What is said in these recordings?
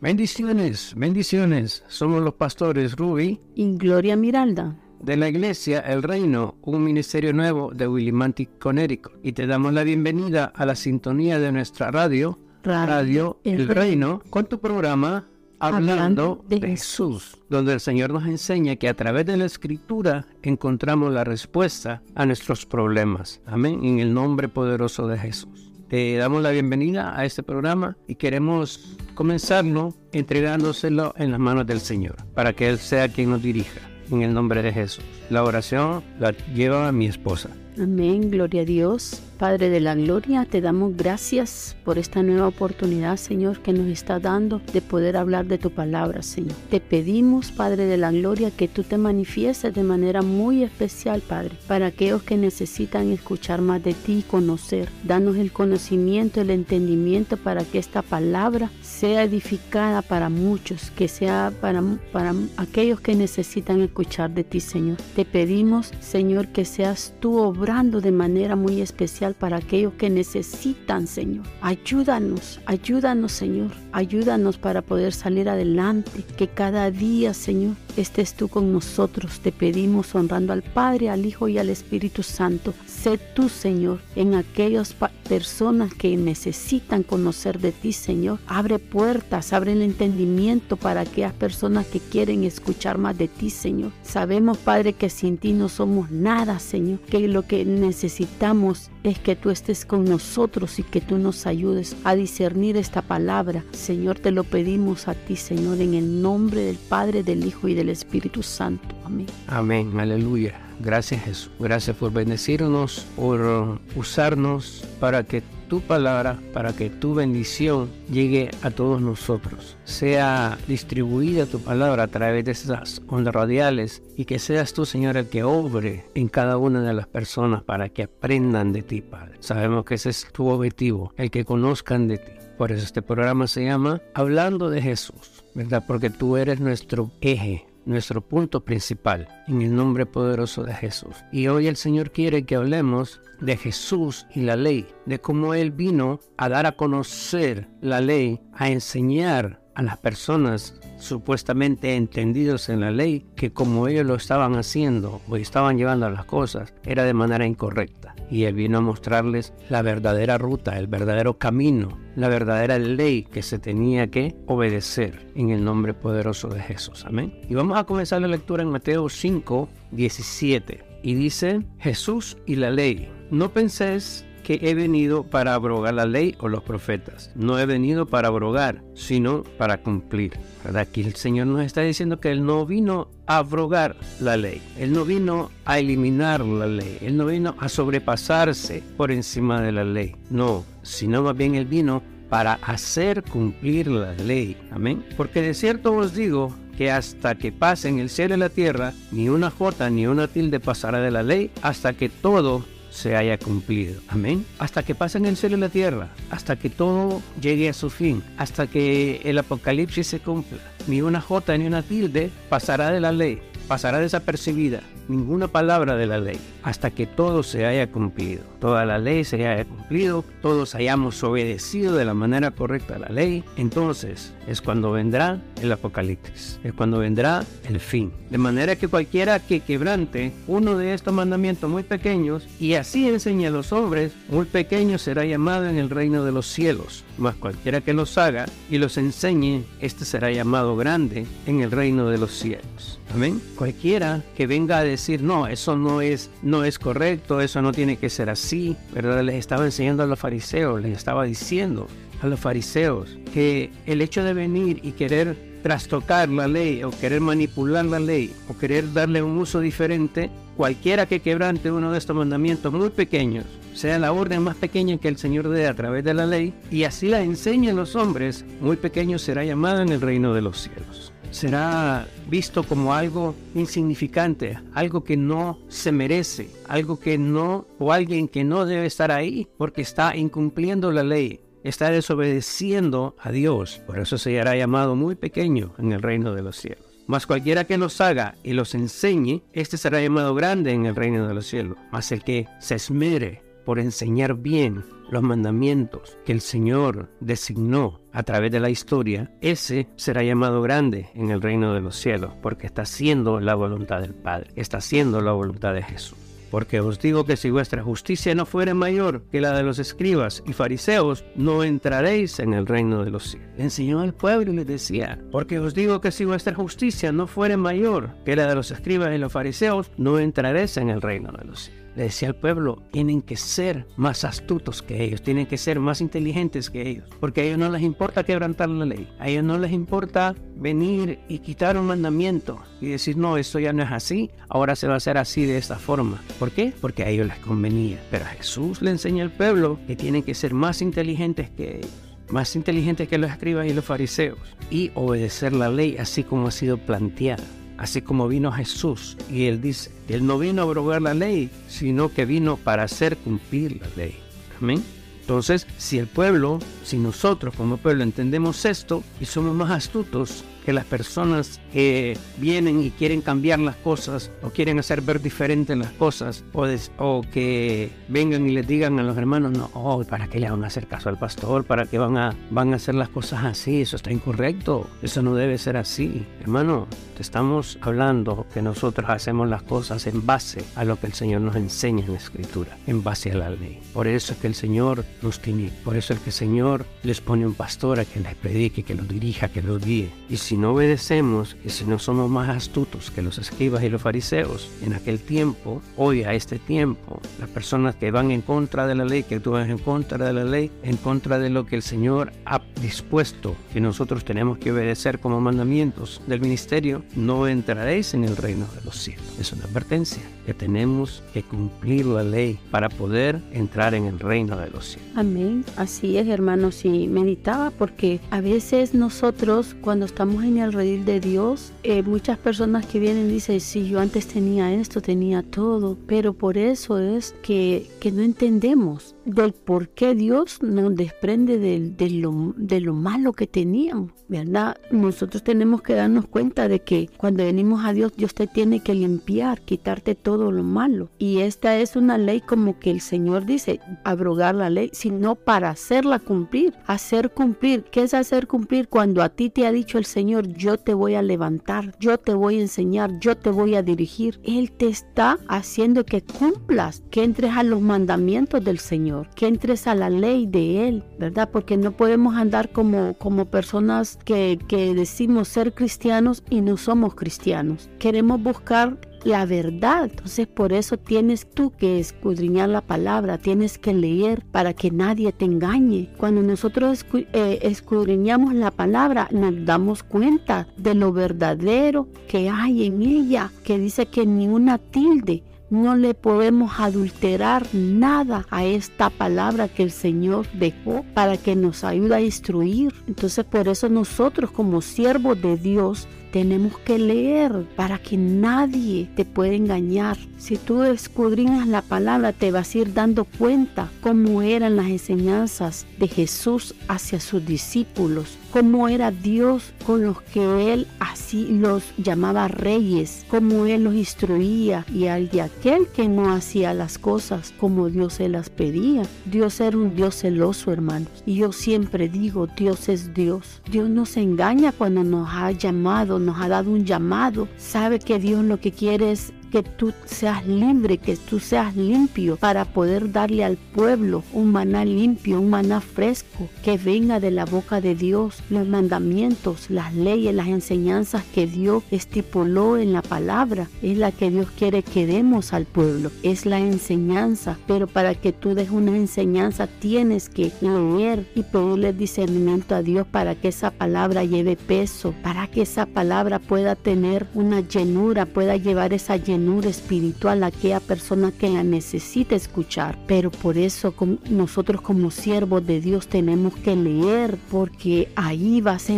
Bendiciones, bendiciones. Somos los pastores Ruby y Gloria Miralda. De la iglesia El Reino, un ministerio nuevo de Willimantic, Connecticut. Y te damos la bienvenida a la sintonía de nuestra radio, Radio, El, Reino, con tu programa Hablando, de, Jesús, donde el Señor nos enseña que a través de la Escritura encontramos la respuesta a nuestros problemas. Amén. En el nombre poderoso de Jesús. Te damos la bienvenida a este programa y queremos comenzarlo entregándoselo en las manos del Señor, para que Él sea quien nos dirija. En el nombre de Jesús. La oración la lleva mi esposa. Amén, gloria a Dios. Padre de la Gloria, te damos gracias por esta nueva oportunidad, Señor, que nos está dando de poder hablar de tu palabra, Señor. Te pedimos, Padre de la Gloria, que tú te manifiestes de manera muy especial, Padre, para aquellos que necesitan escuchar más de ti y conocer. Danos el conocimiento, el entendimiento para que esta palabra sea edificada para muchos, que sea para, para aquellos que necesitan escuchar de ti, Señor. Te pedimos, Señor, que seas tú obrando de manera muy especial para aquellos que necesitan, Señor. Ayúdanos, ayúdanos, Señor. Ayúdanos para poder salir adelante. Que cada día, Señor, estés tú con nosotros. Te pedimos honrando al Padre, al Hijo y al Espíritu Santo. Sé tú, Señor, en aquellas personas que necesitan conocer de ti, Señor. Abre puertas, abre el entendimiento para aquellas personas que quieren escuchar más de ti, Señor. Sabemos, Padre, que sin ti no somos nada, Señor. Que lo que necesitamos es que tú estés con nosotros y que tú nos ayudes a discernir esta palabra. Señor, te lo pedimos a ti, Señor, en el nombre del Padre, del Hijo y del Espíritu Santo. Amén. Amén, aleluya. Gracias Jesús. Gracias por bendecirnos, por usarnos para que tu palabra, para que tu bendición llegue a todos nosotros. Sea distribuida tu palabra a través de esas ondas radiales y que seas tú, Señor, el que obre en cada una de las personas para que aprendan de ti, Padre. Sabemos que ese es tu objetivo, el que conozcan de ti. Por eso este programa se llama Hablando de Jesús, ¿verdad? Porque tú eres nuestro eje, nuestro punto principal en el nombre poderoso de Jesús. Y hoy el Señor quiere que hablemos de Jesús y la ley, de cómo Él vino a dar a conocer la ley, a enseñar a las personas supuestamente entendidos en la ley que como ellos lo estaban haciendo o estaban llevando las cosas era de manera incorrecta. Y Él vino a mostrarles la verdadera ruta, el verdadero camino, la verdadera ley que se tenía que obedecer en el nombre poderoso de Jesús. Amén. Y vamos a comenzar la lectura en Mateo 5, 17. Y dice, Jesús y la ley. No penséis he venido para abrogar la ley o los profetas. No he venido para abrogar, sino para cumplir. Aquí el Señor nos está diciendo que Él no vino a abrogar la ley. Él no vino a eliminar la ley. Él no vino a sobrepasarse por encima de la ley. No, sino más bien Él vino para hacer cumplir la ley. Amén. Porque de cierto os digo que hasta que pasen el cielo y la tierra, ni una jota ni una tilde pasará de la ley, hasta que todo se haya cumplido. Amén. Hasta que pasen el cielo y la tierra, hasta que todo llegue a su fin, hasta que el apocalipsis se cumpla. Ni una jota ni una tilde pasará de la ley, pasará desapercibida ninguna palabra de la ley hasta que todo se haya cumplido. Toda la ley se haya cumplido, todos hayamos obedecido de la manera correcta la ley, entonces es cuando vendrá el apocalipsis, es cuando vendrá el fin. De manera que cualquiera que quebrante uno de estos mandamientos muy pequeños y así enseñe a los hombres, muy pequeño será llamado en el reino de los cielos, mas cualquiera que los haga y los enseñe, este será llamado grande en el reino de los cielos. Amén. Cualquiera que venga a decir, no, eso no es, no es correcto, eso no tiene que ser así, ¿verdad? Les estaba enseñando a los fariseos, les estaba diciendo a los fariseos que el hecho de venir y querer trastocar la ley o querer manipular la ley o querer darle un uso diferente, cualquiera que quebrante uno de estos mandamientos muy pequeños, sea la orden más pequeña que el Señor dé a través de la ley, y así la enseñen los hombres, muy pequeño será llamado en el reino de los cielos será visto como algo insignificante, algo que no se merece, algo que no, o alguien que no debe estar ahí porque está incumpliendo la ley, está desobedeciendo a Dios. Por eso se hará llamado muy pequeño en el reino de los cielos. Mas cualquiera que los haga y los enseñe, este será llamado grande en el reino de los cielos. Mas el que se esmere por enseñar bien los mandamientos que el Señor designó a través de la historia, ese será llamado grande en el reino de los cielos, porque está haciendo la voluntad del Padre, está haciendo la voluntad de Jesús. Porque os digo que si vuestra justicia no fuere mayor que la de los escribas y fariseos, no entraréis en el reino de los cielos. Enseñó al pueblo y les decía, porque os digo que si vuestra justicia no fuere mayor que la de los escribas y los fariseos, no entraréis en el reino de los cielos le decía al pueblo, tienen que ser más astutos que ellos, tienen que ser más inteligentes que ellos, porque a ellos no les importa quebrantar la ley, a ellos no les importa venir y quitar un mandamiento y decir, no, esto ya no es así, ahora se va a hacer así de esta forma. ¿Por qué? Porque a ellos les convenía. Pero Jesús le enseña al pueblo que tienen que ser más inteligentes que ellos más inteligentes que los escribas y los fariseos, y obedecer la ley así como ha sido planteada así como vino Jesús. Y él dice, él no vino a abrogar la ley, sino que vino para hacer cumplir la ley. Amén. Entonces, si el pueblo, si nosotros como pueblo entendemos esto y somos más astutos, que las personas que vienen y quieren cambiar las cosas o quieren hacer ver diferentes las cosas o, o que vengan y les digan a los hermanos, no, oh, ¿para qué le van a hacer caso al pastor? ¿Para qué van a, van a hacer las cosas así? Eso está incorrecto, eso no debe ser así. Hermano, te estamos hablando que nosotros hacemos las cosas en base a lo que el Señor nos enseña en la Escritura, en base a la ley. Por eso es que el Señor nos tiene, por eso es que el Señor les pone un pastor a que les predique, que los dirija, que los guíe. Y si no obedecemos y si no somos más astutos que los escribas y los fariseos en aquel tiempo, hoy a este tiempo, las personas que van en contra de la ley, que actúan en contra de la ley, en contra de lo que el Señor ha dispuesto que nosotros tenemos que obedecer como mandamientos del ministerio, no entraréis en el reino de los cielos. Es una advertencia que tenemos que cumplir la ley para poder entrar en el reino de los cielos. Amén. Así es, hermanos. Y meditaba porque a veces nosotros cuando estamos redil de Dios, eh, muchas personas que vienen dicen, sí, yo antes tenía esto, tenía todo, pero por eso es que, que no entendemos del por qué Dios nos desprende de, de, lo, de lo malo que teníamos, ¿verdad? Nosotros tenemos que darnos cuenta de que cuando venimos a Dios, Dios te tiene que limpiar, quitarte todo lo malo. Y esta es una ley como que el Señor dice, abrogar la ley, sino para hacerla cumplir, hacer cumplir. ¿Qué es hacer cumplir? Cuando a ti te ha dicho el Señor, yo te voy a levantar, yo te voy a enseñar, yo te voy a dirigir. Él te está haciendo que cumplas, que entres a los mandamientos del Señor que entres a la ley de Él, ¿verdad? Porque no podemos andar como, como personas que, que decimos ser cristianos y no somos cristianos. Queremos buscar la verdad. Entonces por eso tienes tú que escudriñar la palabra, tienes que leer para que nadie te engañe. Cuando nosotros eh, escudriñamos la palabra, nos damos cuenta de lo verdadero que hay en ella, que dice que ni una tilde no le podemos adulterar nada a esta palabra que el Señor dejó para que nos ayude a instruir. Entonces por eso nosotros como siervos de Dios tenemos que leer para que nadie te pueda engañar. Si tú escudriñas la palabra, te vas a ir dando cuenta cómo eran las enseñanzas de Jesús hacia sus discípulos, cómo era Dios con los que Él así los llamaba reyes, cómo Él los instruía y al de aquel que no hacía las cosas como Dios se las pedía. Dios era un Dios celoso, hermanos. Y yo siempre digo, Dios es Dios. Dios nos engaña cuando nos ha llamado nos ha dado un llamado, sabe que Dios lo que quiere es que tú seas libre, que tú seas limpio para poder darle al pueblo un maná limpio, un maná fresco que venga de la boca de Dios. Los mandamientos, las leyes, las enseñanzas que Dios estipuló en la palabra es la que Dios quiere que demos al pueblo. Es la enseñanza, pero para que tú des una enseñanza tienes que leer y pedirle discernimiento a Dios para que esa palabra lleve peso, para que esa palabra pueda tener una llenura, pueda llevar esa llenura espiritual a aquella persona que la necesita escuchar. Pero por eso nosotros como siervos de Dios tenemos que leer porque ahí vas a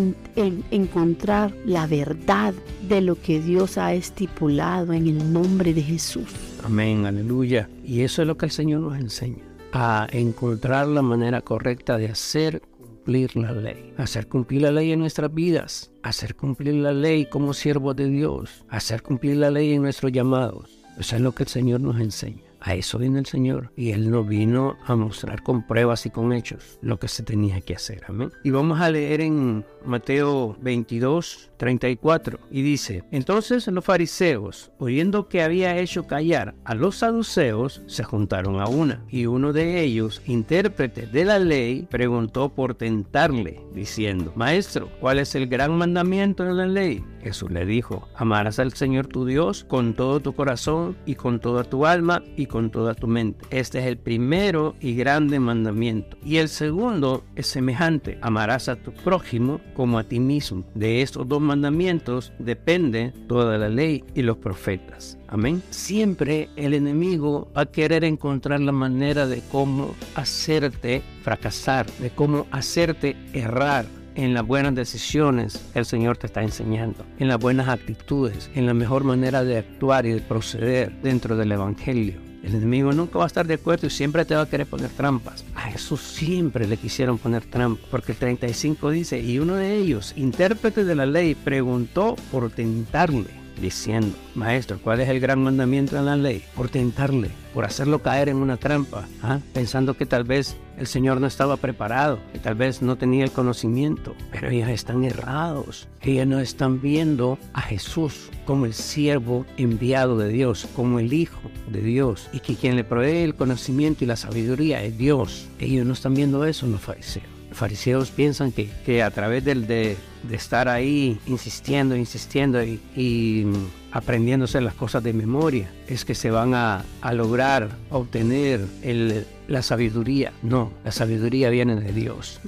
encontrar la verdad de lo que Dios ha estipulado en el nombre de Jesús. Amén, aleluya. Y eso es lo que el Señor nos enseña, a encontrar la manera correcta de hacer cumplir la ley, hacer cumplir la ley en nuestras vidas, hacer cumplir la ley como siervos de Dios, hacer cumplir la ley en nuestros llamados. Eso es lo que el Señor nos enseña. A eso vino el Señor. Y Él no vino a mostrar con pruebas y con hechos lo que se tenía que hacer. Amén. Y vamos a leer en Mateo 22, 34. Y dice, entonces los fariseos, oyendo que había hecho callar a los saduceos, se juntaron a una. Y uno de ellos, intérprete de la ley, preguntó por tentarle, diciendo, Maestro, ¿cuál es el gran mandamiento de la ley? Jesús le dijo, amarás al Señor tu Dios con todo tu corazón y con toda tu alma y con toda tu mente. Este es el primero y grande mandamiento. Y el segundo es semejante, amarás a tu prójimo como a ti mismo. De estos dos mandamientos depende toda la ley y los profetas. Amén. Siempre el enemigo va a querer encontrar la manera de cómo hacerte fracasar, de cómo hacerte errar en las buenas decisiones el Señor te está enseñando, en las buenas actitudes, en la mejor manera de actuar y de proceder dentro del Evangelio. El enemigo nunca va a estar de acuerdo y siempre te va a querer poner trampas. A Jesús siempre le quisieron poner trampas, porque el 35 dice, y uno de ellos, intérprete de la ley, preguntó por tentarle diciendo, Maestro, ¿cuál es el gran mandamiento de la ley? Por tentarle, por hacerlo caer en una trampa, ¿ah? pensando que tal vez el Señor no estaba preparado, que tal vez no tenía el conocimiento, pero ellos están errados, ellos no están viendo a Jesús como el siervo enviado de Dios, como el Hijo de Dios, y que quien le provee el conocimiento y la sabiduría es Dios. Ellos no están viendo eso en los fariseos fariseos piensan que, que a través del, de, de, estar ahí insistiendo, insistiendo y, aprendiéndose las cosas de memoria, es que se van a, a lograr obtener el, la sabiduría. No, la sabiduría viene de Dios.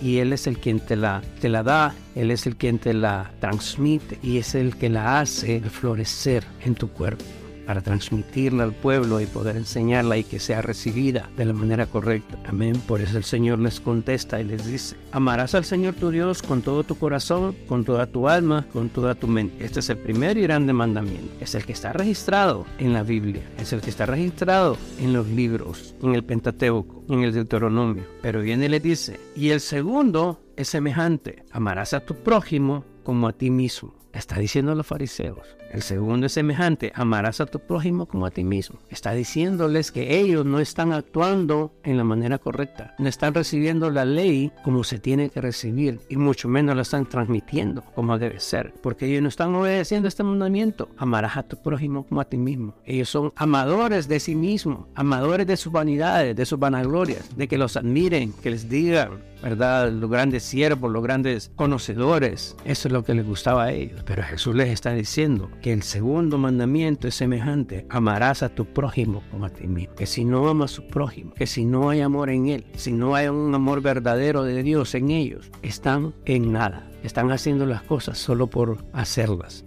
Y Él es el quien te la, te la da, Él es el quien te la transmite y es el que la hace florecer en tu cuerpo para transmitirla al pueblo y poder enseñarla y que sea recibida de la manera correcta. Amén. Por eso el Señor les contesta y les dice, amarás al Señor tu Dios con todo tu corazón, con toda tu alma, con toda tu mente. Este es el primer y grande mandamiento. Es el que está registrado en la Biblia. Es el que está registrado en los libros, en el Pentateuco, en el Deuteronomio. Pero viene y le dice, y el segundo es semejante. Amarás a tu prójimo como a ti mismo. Está diciendo los fariseos. El segundo es semejante, amarás a tu prójimo como a ti mismo. Está diciéndoles que ellos no están actuando en la manera correcta, no están recibiendo la ley como se tiene que recibir y mucho menos la están transmitiendo como debe ser, porque ellos no están obedeciendo este mandamiento. Amarás a tu prójimo como a ti mismo. Ellos son amadores de sí mismos, amadores de sus vanidades, de sus vanaglorias, de que los admiren, que les digan, ¿verdad? Los grandes siervos, los grandes conocedores. Eso es lo que les gustaba a ellos. Pero Jesús les está diciendo que el segundo mandamiento es semejante. Amarás a tu prójimo como a ti mismo. Que si no amas a su prójimo, que si no hay amor en él, si no hay un amor verdadero de Dios en ellos, están en nada. Están haciendo las cosas solo por hacerlas.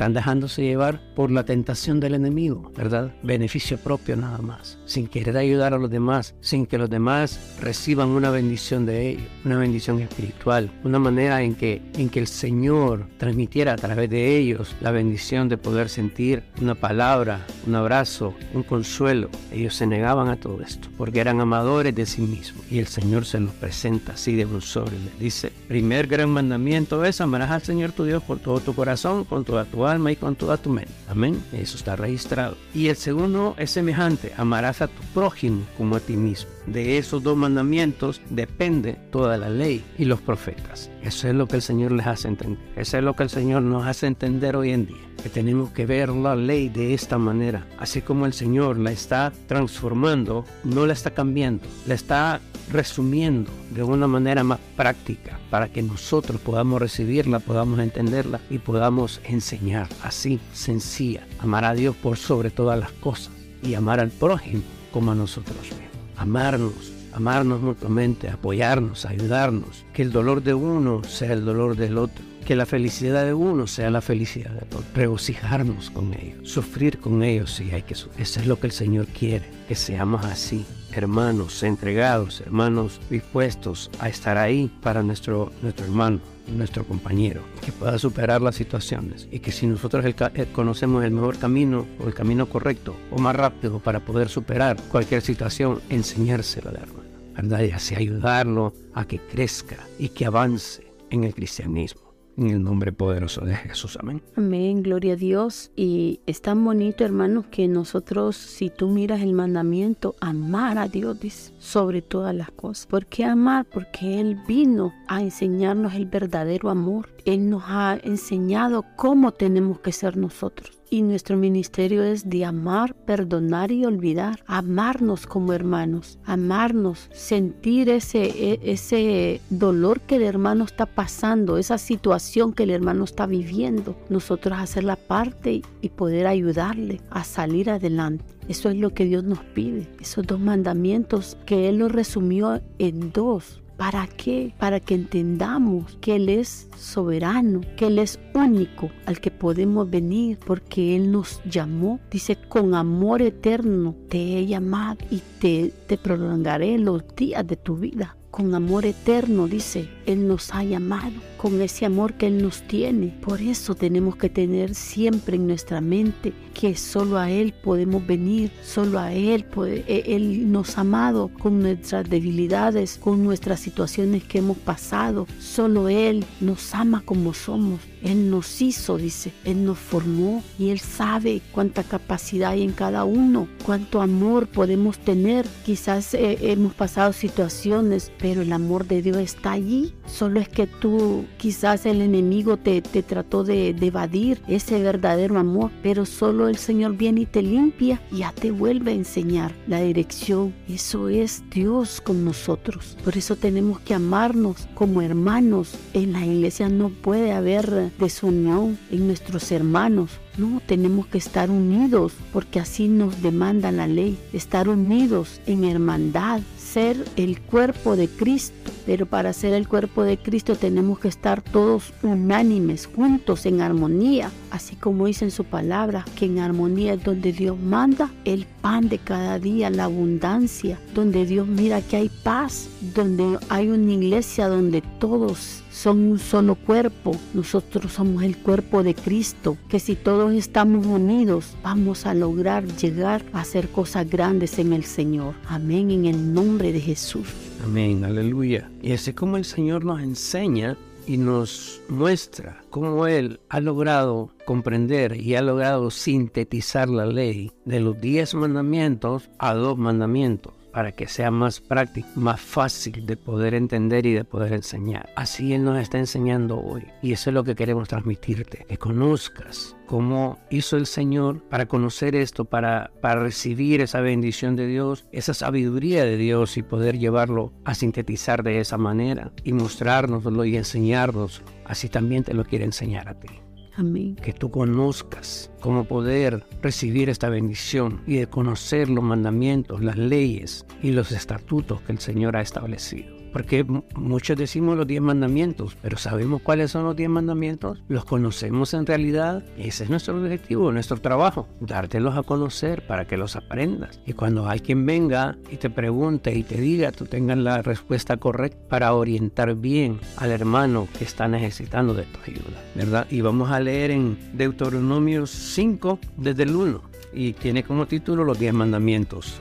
Están dejándose llevar por la tentación del enemigo, ¿verdad? Beneficio propio nada más, sin querer ayudar a los demás, sin que los demás reciban una bendición de ellos, una bendición espiritual, una manera en que, en que el Señor transmitiera a través de ellos la bendición de poder sentir una palabra, un abrazo, un consuelo. Ellos se negaban a todo esto porque eran amadores de sí mismos y el Señor se los presenta así de un sobre. Les dice, primer gran mandamiento es amarás al Señor tu Dios por todo tu corazón, con toda tu alma y con toda tu mente. Amén. Eso está registrado. Y el segundo es semejante. Amarás a tu prójimo como a ti mismo. De esos dos mandamientos depende toda la ley y los profetas. Eso es lo que el Señor les hace entender. Eso es lo que el Señor nos hace entender hoy en día. Que tenemos que ver la ley de esta manera. Así como el Señor la está transformando, no la está cambiando, la está resumiendo de una manera más práctica para que nosotros podamos recibirla, podamos entenderla y podamos enseñar así, sencilla. Amar a Dios por sobre todas las cosas y amar al prójimo como a nosotros mismos. Amarnos, amarnos mutuamente, apoyarnos, ayudarnos, que el dolor de uno sea el dolor del otro. Que la felicidad de uno sea la felicidad de otro, regocijarnos con ellos, sufrir con ellos si hay que sufrir. Eso es lo que el Señor quiere, que seamos así, hermanos entregados, hermanos dispuestos a estar ahí para nuestro, nuestro hermano, nuestro compañero, que pueda superar las situaciones y que si nosotros eh, conocemos el mejor camino o el camino correcto o más rápido para poder superar cualquier situación, enseñárselo al hermano, ¿verdad? Y así ayudarlo a que crezca y que avance en el cristianismo. en el nombre poderoso de Jesús. Amén. Amén, gloria a Dios. Y es tan bonito, hermanos, que nosotros, si tú miras el mandamiento, amar a Dios sobre todas las cosas. ¿Por qué amar? Porque Él vino a enseñarnos el verdadero amor. Él nos ha enseñado cómo tenemos que ser nosotros. Y nuestro ministerio es de amar, perdonar y olvidar. Amarnos como hermanos, amarnos, sentir ese, e, ese dolor que el hermano está pasando, esa situación que el hermano está viviendo. Nosotros hacer la parte y poder ayudarle a salir adelante. Eso es lo que Dios nos pide. Esos dos mandamientos que Él los resumió en dos. ¿Para qué? Para que entendamos que Él es soberano, que Él es único al que podemos venir porque Él nos llamó. Dice, con amor eterno te he llamado y te, te prolongaré los días de tu vida. Con amor eterno, dice, Él nos ha llamado con ese amor que Él nos tiene. Por eso tenemos que tener siempre en nuestra mente que solo a Él podemos venir, solo a Él, e, Él nos ha amado con nuestras debilidades, con nuestras situaciones que hemos pasado. Solo Él nos ama como somos. Él nos hizo, dice, Él nos formó y Él sabe cuánta capacidad hay en cada uno, cuánto amor podemos tener. Quizás eh, hemos pasado situaciones, pero el amor de Dios está allí. Solo es que tú Quizás el enemigo te, trató de, de, evadir ese verdadero amor, pero solo el Señor viene y te limpia y ya te vuelve a enseñar la dirección. Eso es Dios con nosotros. Por eso tenemos que amarnos como hermanos. En la iglesia no puede haber desunión en nuestros hermanos. No, tenemos que estar unidos porque así nos demanda la ley. Estar unidos en hermandad, ser el cuerpo de Cristo. Pero para ser el cuerpo de Cristo tenemos que estar todos unánimes, juntos, en armonía. Así como dice en su palabra, que en armonía es donde Dios manda el pan de cada día, la abundancia, donde Dios mira que hay paz, donde hay una iglesia donde todos son un solo cuerpo. Nosotros somos el cuerpo de Cristo, que si todos estamos unidos, vamos a lograr llegar a hacer cosas grandes en el Señor. Amén, en el nombre de Jesús. Amén, aleluya. Y así como el Señor nos enseña y nos muestra cómo Él ha logrado comprender y ha logrado sintetizar la ley de los diez mandamientos a dos mandamientos para que sea más práctico, más fácil de poder entender y de poder enseñar. Así Él nos está enseñando hoy. Y eso es lo que queremos transmitirte, que conozcas cómo hizo el Señor para conocer esto, para, para recibir esa bendición de Dios, esa sabiduría de Dios y poder llevarlo a sintetizar de esa manera y mostrárnoslo y enseñarnos. Así también te lo quiere enseñar a ti. Que tú conozcas cómo poder recibir esta bendición y de conocer los mandamientos, las leyes y los estatutos que el Señor ha establecido. Porque muchos decimos los diez mandamientos, pero ¿sabemos cuáles son los diez mandamientos? ¿Los conocemos en realidad? Ese es nuestro objetivo, nuestro trabajo, dártelos a conocer para que los aprendas. Y cuando alguien venga y te pregunte y te diga, tú tengas la respuesta correcta para orientar bien al hermano que está necesitando de tu ayuda, ¿verdad? Y vamos a leer en Deuteronomio 5 desde el 1 y tiene como título los diez mandamientos.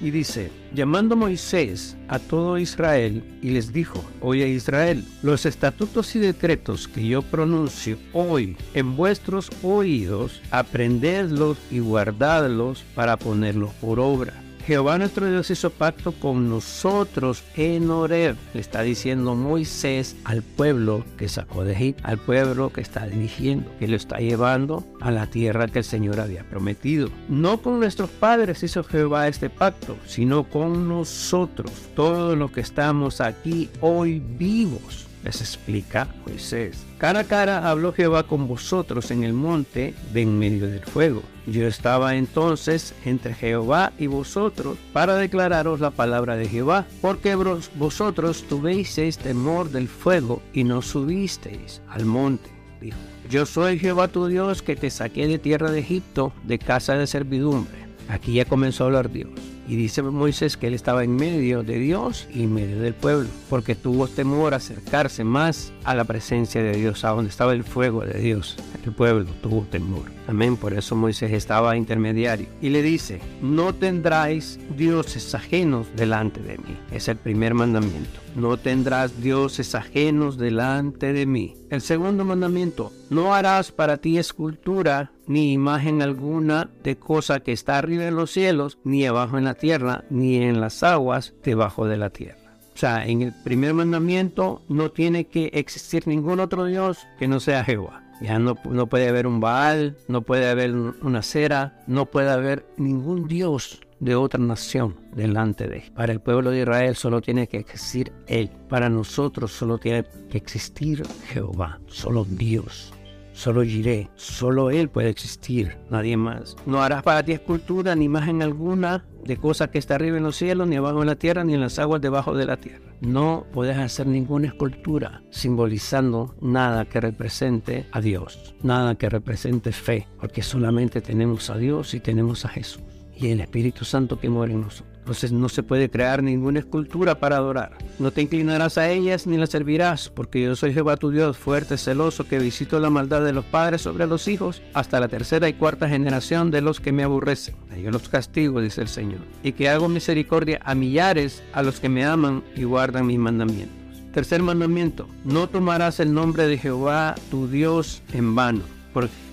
Y dice, llamando Moisés a todo Israel y les dijo, oye Israel, los estatutos y decretos que yo pronuncio hoy en vuestros oídos, aprendedlos y guardadlos para ponerlos por obra Jehová nuestro Dios hizo pacto con nosotros en Oreb. Le está diciendo Moisés al pueblo que sacó de Egipto, al pueblo que está dirigiendo, que lo está llevando a la tierra que el Señor había prometido. No con nuestros padres hizo Jehová este pacto, sino con nosotros, todos los que estamos aquí hoy vivos les explica Moisés. Cara a cara habló Jehová con vosotros en el monte de en medio del fuego. Yo estaba entonces entre Jehová y vosotros para declararos la palabra de Jehová, porque vosotros tuvisteis temor del fuego y no subisteis al monte. Dijo, yo soy Jehová tu Dios que te saqué de tierra de Egipto, de casa de servidumbre. Aquí ya comenzó a hablar Dios. Y dice Moisés que él estaba en medio de Dios y en medio del pueblo, porque tuvo temor acercarse más a la presencia de Dios, a donde estaba el fuego de Dios. El pueblo tuvo temor. Amén. Por eso Moisés estaba intermediario. Y le dice, no tendráis dioses ajenos delante de mí. Es el primer mandamiento. No tendrás dioses ajenos delante de mí. El segundo mandamiento, no harás para ti escultura ni imagen alguna de cosa que está arriba en los cielos, ni abajo en la tierra, ni en las aguas debajo de la tierra. Sea, en el primer mandamiento no tiene que existir ningún otro Dios que no sea Jehová. Ya no, no puede haber un Baal, no puede haber una cera, no puede haber ningún Dios de otra nación delante de él. Para el pueblo de Israel solo tiene que existir Él. Para nosotros solo tiene que existir Jehová, solo Dios. Solo Jiré, solo Él puede existir, nadie más. No harás para ti escultura ni imagen alguna de cosa que está arriba en los cielos, ni abajo en la tierra, ni en las aguas debajo de la tierra. No puedes hacer ninguna escultura simbolizando nada que represente a Dios, nada que represente fe, porque solamente tenemos a Dios y tenemos a Jesús y el Espíritu Santo que muere en nosotros. Entonces no se puede crear ninguna escultura para adorar. No te inclinarás a ellas ni las servirás, porque yo soy Jehová tu Dios, fuerte, celoso, que visito la maldad de los padres sobre los hijos hasta la tercera y cuarta generación de los que me aborrecen. Yo los castigo, dice el Señor, y que hago misericordia a millares a los que me aman y guardan mis mandamientos. Tercer mandamiento, no tomarás el nombre de Jehová tu Dios en vano,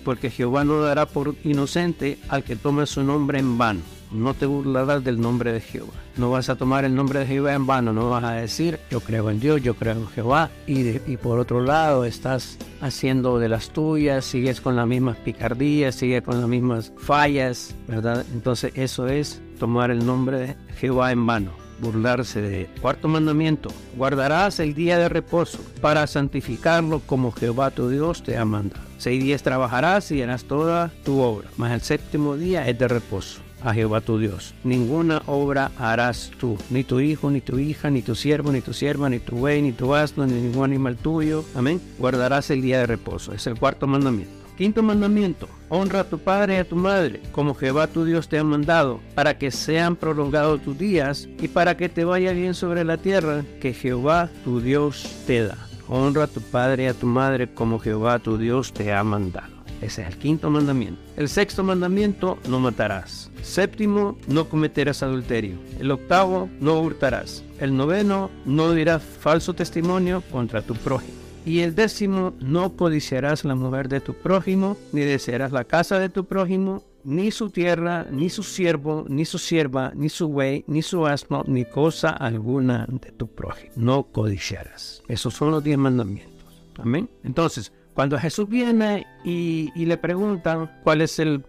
porque Jehová no dará por inocente al que tome su nombre en vano no te burlarás del nombre de Jehová. No vas a tomar el nombre de Jehová en vano, no vas a decir yo creo en Dios, yo creo en Jehová y, por otro lado estás haciendo de las tuyas, sigues con las mismas picardías, sigues con las mismas fallas, ¿verdad? Entonces eso es tomar el nombre de Jehová en vano burlarse de Cuarto mandamiento, guardarás el día de reposo para santificarlo como Jehová tu Dios te ha mandado. Seis días trabajarás y harás toda tu obra, mas el séptimo día es de reposo a Jehová tu Dios. Ninguna obra harás tú, ni tu hijo, ni tu hija, ni tu siervo, ni tu sierva, ni tu buey, ni tu asno, ni ningún animal tuyo. Amén. Guardarás el día de reposo. Es el cuarto mandamiento. Quinto mandamiento, honra a tu padre y a tu madre, como Jehová tu Dios te ha mandado, para que sean prolongados tus días y para que te vaya bien sobre la tierra que Jehová tu Dios te da. Honra a tu padre y a tu madre, como Jehová tu Dios te ha mandado. Ese es el quinto mandamiento. El sexto mandamiento, no matarás. Séptimo, no cometerás adulterio. El octavo, no hurtarás. El noveno, no dirás falso testimonio contra tu prójimo. Y el décimo, no codiciarás la mujer de tu prójimo, ni desearás la casa de tu prójimo, ni su tierra, ni su siervo, ni su sierva, ni su buey, ni su asno, ni cosa alguna de tu prójimo. No codiciarás. Esos son los diez mandamientos. Amén. Entonces, cuando Jesús viene y, le preguntan cuál es el,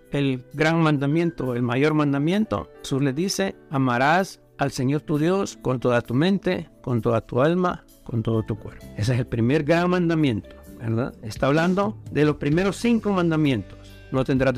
gran mandamiento, el mayor mandamiento, Jesús le dice, amarás al Señor tu Dios con toda tu mente, con toda tu alma, con todo tu cuerpo. Ese es el primer gran mandamiento, ¿verdad? Está hablando de los primeros cinco mandamientos. No tendrás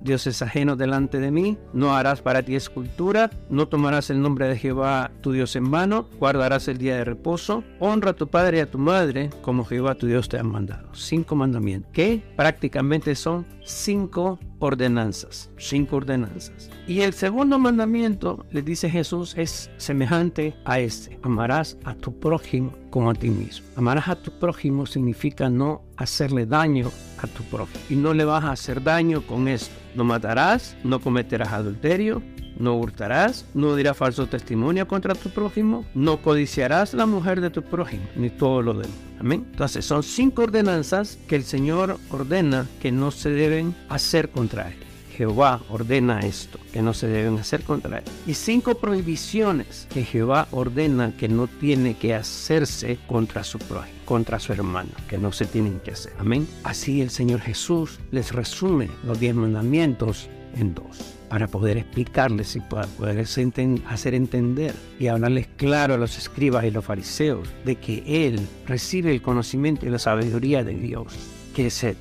dioses ajenos delante de mí, no harás para ti escultura, no tomarás el nombre de Jehová tu Dios en vano, guardarás el día de reposo, honra a tu padre y a tu madre como Jehová tu Dios te ha mandado. Cinco mandamientos que prácticamente son cinco ordenanzas, cinco ordenanzas. Y el segundo mandamiento, le dice Jesús, es semejante a este. Amarás a tu prójimo como a ti mismo. Amarás a tu prójimo significa no hacerle daño a tu prójimo. Y no le vas a hacer daño con esto. No matarás, no cometerás adulterio, no hurtarás, no dirás falso testimonio contra tu prójimo, no codiciarás la mujer de tu prójimo, ni todo lo demás. Amén. Entonces son cinco ordenanzas que el Señor ordena que no se deben hacer contra Él. Jehová ordena esto, que no se deben hacer contra él. Y cinco prohibiciones que Jehová ordena que no tiene que hacerse contra su prójimo, contra su hermano, que no se tienen que hacer. Amén. Así el Señor Jesús les resume los diez mandamientos en dos para poder explicarles y para poder hacer entender y hablarles claro a los escribas y los fariseos de que Él recibe el conocimiento y la sabiduría de Dios que se,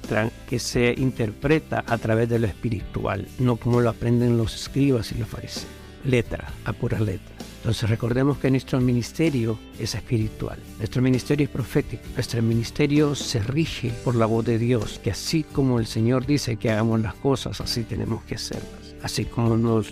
que se interpreta a través de lo espiritual, no como lo aprenden los escribas y los fariseos. Letra, a pura letra. Entonces recordemos que nuestro ministerio es espiritual, nuestro ministerio es profético, nuestro ministerio se rige por la voz de Dios, que así como el Señor dice que hagamos las cosas, así tenemos que hacerlas, así como nos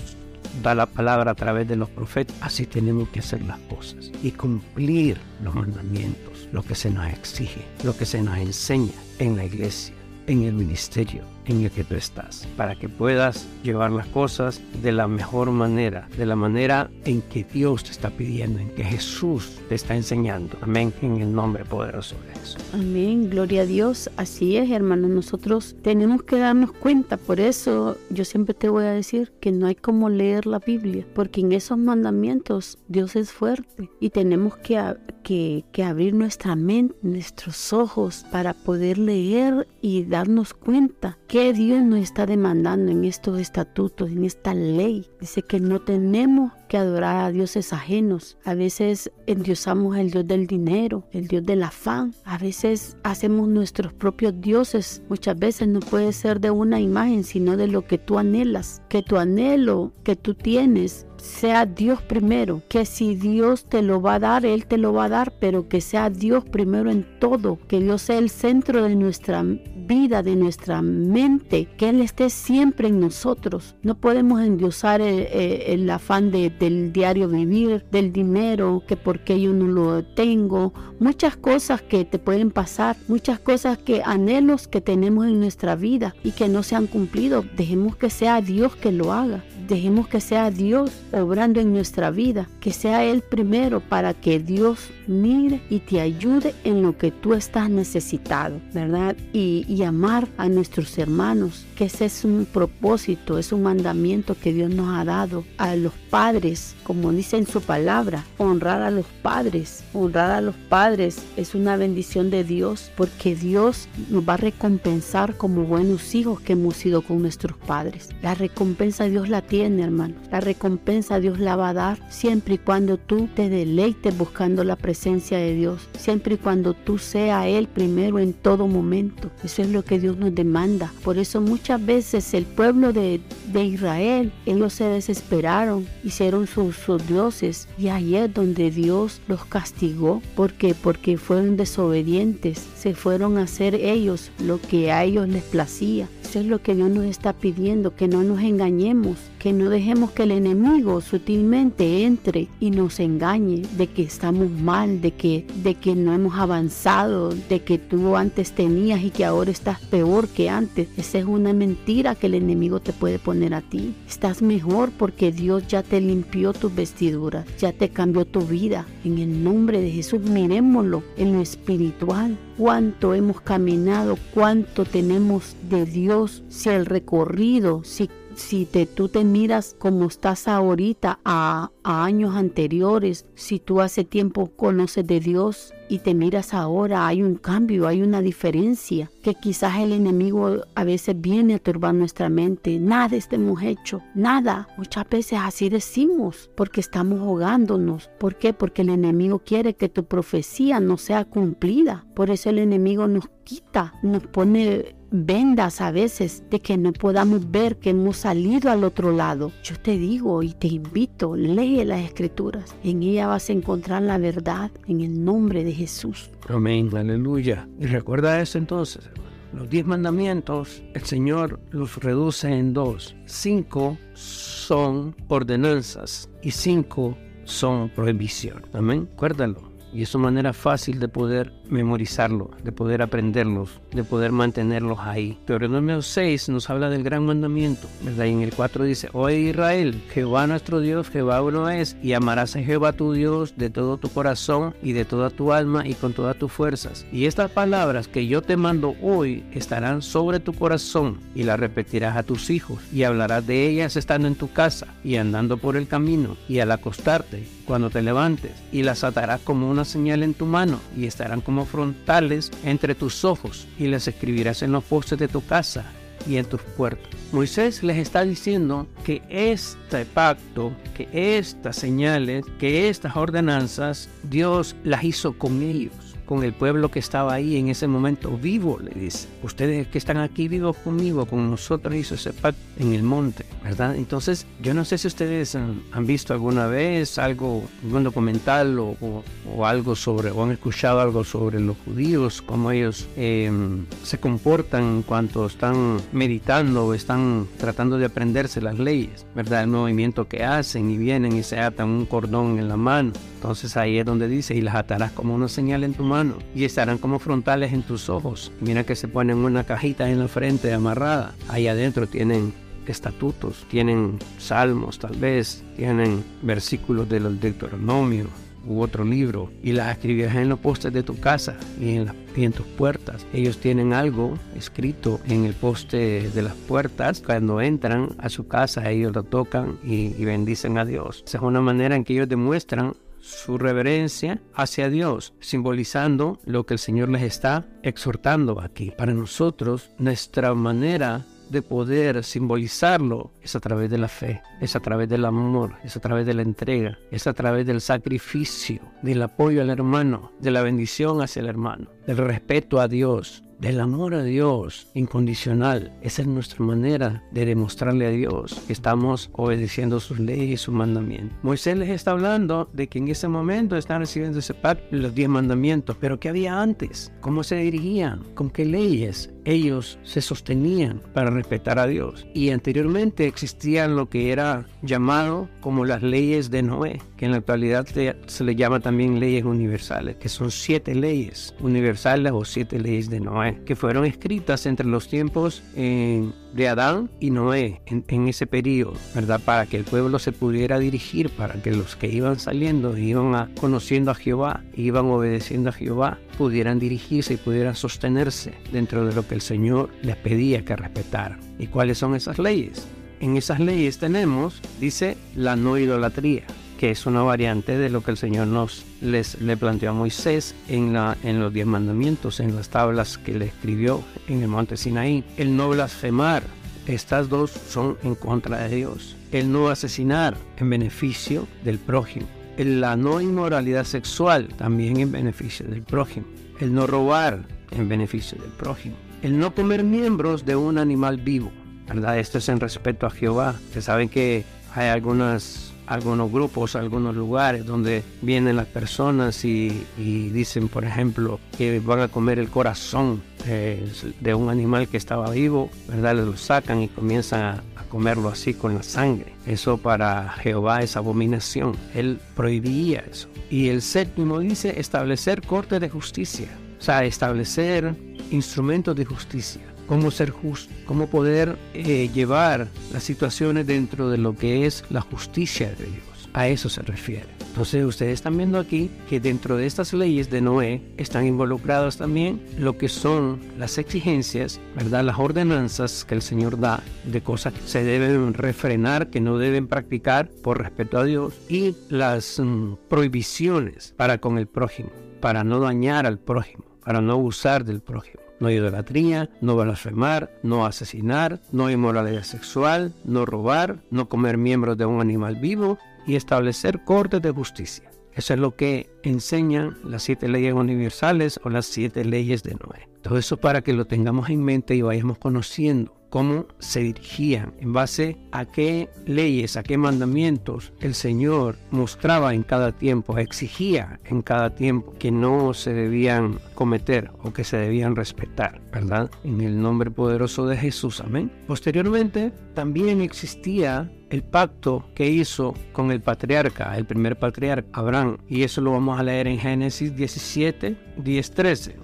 da la palabra a través de los profetas, así tenemos que hacer las cosas y cumplir los mandamientos, lo que se nos exige, lo que se nos enseña en la iglesia, en el ministerio, en el que tú estás, para que puedas llevar las cosas de la mejor manera, de la manera en que Dios te está pidiendo, en que Jesús te está enseñando. Amén, en el nombre poderoso de Jesús. Amén, gloria a Dios. Así es, hermanos, nosotros tenemos que darnos cuenta, por eso yo siempre te voy a decir que no hay como leer la Biblia, porque en esos mandamientos Dios es fuerte y tenemos que, que, que abrir nuestra mente, nuestros ojos para poder leer y darnos cuenta que Dios nos está demandando en estos estatutos, en esta ley. Dice que no tenemos que adorar a dioses ajenos. A veces endiosamos el Dios del dinero, el Dios del afán. A veces hacemos nuestros propios dioses. Muchas veces no puede ser de una imagen, sino de lo que tú anhelas. Que tu anhelo que tú tienes sea Dios primero, que si Dios te lo va a dar, Él te lo va a dar, pero que sea Dios primero en todo, que Dios sea el centro de nuestra vida, de nuestra mente, que Él esté siempre en nosotros. No podemos endiosar el, afán del diario vivir, del dinero, que porque yo no lo tengo, muchas cosas que te pueden pasar, muchas cosas que anhelos que tenemos en nuestra vida y que no se han cumplido. Dejemos que sea Dios que lo haga. Dejemos que sea Dios obrando en nuestra vida, que sea Él primero para que Dios mire y te ayude en lo que tú estás necesitado, ¿verdad? Y amar a nuestros hermanos, que ese es un propósito, es un mandamiento que Dios nos ha dado a los padres, como dice en su palabra, honrar a los padres. Honrar a los padres es una bendición de Dios porque Dios nos va a recompensar como buenos hijos que hemos sido con nuestros padres. La recompensa Dios la tiene, hermano. La recompensa Dios la va a dar siempre y cuando tú te deleites buscando la presencia de Dios. Siempre y cuando tú seas Él primero en todo momento. Eso es lo que Dios nos demanda. Por eso muchas veces el pueblo de, de Israel, ellos se desesperaron hicieron sus, dioses y ahí es donde Dios los castigó. Porque porque fueron desobedientes se fueron a hacer ellos lo que a ellos les placía. Eso es lo que Dios nos está pidiendo, que no nos engañemos, que no dejemos que el enemigo sutilmente entre y nos engañe de que estamos mal, de que, de que no hemos avanzado, de que tú antes tenías y que ahora estás peor que antes. Esa es una mentira que el enemigo te puede poner a ti. Estás mejor porque Dios ya te limpió tus vestiduras, ya te cambió tu vida. En el nombre de Jesús, miremoslo en lo espiritual cuánto hemos caminado, cuánto tenemos de Dios, si el recorrido, si si te, tú te miras como estás ahorita a, años anteriores, si tú hace tiempo conoces de Dios y te miras ahora, hay un cambio, hay una diferencia, que quizás el enemigo a veces viene a turbar nuestra mente. Nada estemos hecho, nada. Muchas veces así decimos, porque estamos ahogándonos. ¿Por qué? Porque el enemigo quiere que tu profecía no sea cumplida. Por eso el enemigo nos quita, nos pone vendas a veces de que no podamos ver que hemos salido al otro lado. Yo te digo y te invito, lee las escrituras. En ella vas a encontrar la verdad en el nombre de Jesús. Amén, aleluya. Y recuerda eso entonces, Los diez mandamientos, el Señor los reduce en dos. Cinco son ordenanzas y cinco son prohibición. Amén. Acuérdalo. Y es una manera fácil de poder memorizarlo, de poder aprenderlos, de poder mantenerlos ahí. Número 6 nos habla del gran mandamiento, ¿verdad? Y en el 4 dice, oye Israel, Jehová nuestro Dios, Jehová uno es, y amarás a Jehová tu Dios de todo tu corazón y de toda tu alma y con todas tus fuerzas. Y estas palabras que yo te mando hoy estarán sobre tu corazón y las repetirás a tus hijos y hablarás de ellas estando en tu casa y andando por el camino y al acostarte cuando te levantes y las atarás como una señal en tu mano y estarán como frontales entre tus ojos y las escribirás en los postes de tu casa y en tus puertas. Moisés les está diciendo que este pacto, que estas señales, que estas ordenanzas, Dios las hizo con ellos con el pueblo que estaba ahí en ese momento vivo, le dice. Ustedes que están aquí vivos conmigo, con nosotros hizo ese pacto en el monte, ¿verdad? Entonces, yo no sé si ustedes han, visto alguna vez algo, algún documental o, o, algo sobre, o han escuchado algo sobre los judíos, cómo ellos em, se comportan en cuanto están meditando o están tratando de aprenderse las leyes, ¿verdad? El movimiento que hacen y vienen y se atan un cordón en la mano. Entonces ahí es donde dice, y las atarás como una señal en tu mano y estarán como frontales en tus ojos. Mira que se ponen una cajita en la frente amarrada. Ahí adentro tienen estatutos, tienen salmos tal vez, tienen versículos del Deuteronomio, u otro libro y las escribirás en los postes de tu casa y en, en tus puertas. Ellos tienen algo escrito en el poste de las puertas. Cuando entran a su casa, ellos lo tocan y, y bendicen a Dios. Esa es una manera en que ellos demuestran su reverencia hacia Dios, simbolizando lo que el Señor les está exhortando aquí. Para nosotros, nuestra manera de poder simbolizarlo es a través de la fe, es a través del amor, es a través de la entrega, es a través del sacrificio, del apoyo al hermano, de la bendición hacia el hermano, del respeto a Dios, del amor a Dios incondicional. Esa es nuestra manera de demostrarle a Dios que estamos obedeciendo sus leyes y sus mandamientos. Moisés les está hablando de que en ese momento están recibiendo ese pacto, los diez mandamientos, pero ¿qué había antes? ¿Cómo se dirigían? ¿Con qué leyes? Ellos se sostenían para respetar a Dios. Y anteriormente existían lo que era llamado como las leyes de Noé, que en la actualidad se le llama también leyes universales, que son siete leyes universales o siete leyes de Noé, que fueron escritas entre los tiempos en de Adán y Noé en, ese periodo, ¿verdad? Para que el pueblo se pudiera dirigir, para que los que iban saliendo, iban conociendo a Jehová, iban obedeciendo a Jehová, pudieran dirigirse y pudieran sostenerse dentro de lo que el Señor les pedía que respetaran. ¿Y cuáles son esas leyes? En esas leyes tenemos, dice, la no idolatría que es una variante de lo que el Señor nos les, le planteó a Moisés en, en los diez mandamientos, en las tablas que le escribió en el monte Sinaí. El no blasfemar, estas dos son en contra de Dios. El no asesinar en beneficio del prójimo. La no inmoralidad sexual también en beneficio del prójimo. El no robar en beneficio del prójimo. El no comer miembros de un animal vivo. ¿verdad? Esto es en respeto a Jehová. Se saben que hay algunas algunos grupos, algunos lugares donde vienen las personas y, dicen, por ejemplo, que van a comer el corazón de un animal que estaba vivo, ¿verdad? Lo sacan y comienzan a, comerlo así con la sangre. Eso para Jehová es abominación. Él prohibía eso. Y el séptimo dice establecer corte de justicia, o sea, establecer instrumentos de justicia cómo ser justo, cómo poder eh, llevar las situaciones dentro de lo que es la justicia de Dios. A eso se refiere. Entonces ustedes están viendo aquí que dentro de estas leyes de Noé están involucrados también lo que son las exigencias, ¿verdad? Las ordenanzas que el Señor da de cosas que se deben refrenar, que no deben practicar por respeto a Dios y las mm, prohibiciones para con el prójimo, para no dañar al prójimo, para no abusar del prójimo no idolatría, no blasfemar, no asesinar, no inmoralidad sexual, no robar, no comer miembros de un animal vivo y establecer cortes de justicia. Eso es lo que enseñan las siete leyes universales o las siete leyes de Noé. Todo eso para que lo tengamos en mente y vayamos conociendo cómo se dirigían, en base a qué leyes, a qué mandamientos el Señor mostraba en cada tiempo, exigía en cada tiempo que no se debían cometer o que se debían respetar, ¿verdad? En el nombre poderoso de Jesús, amén. Posteriormente, también existía el pacto que hizo con el patriarca, el primer patriarca, Abraham, y eso lo vamos a leer en Génesis 17, 10, 13.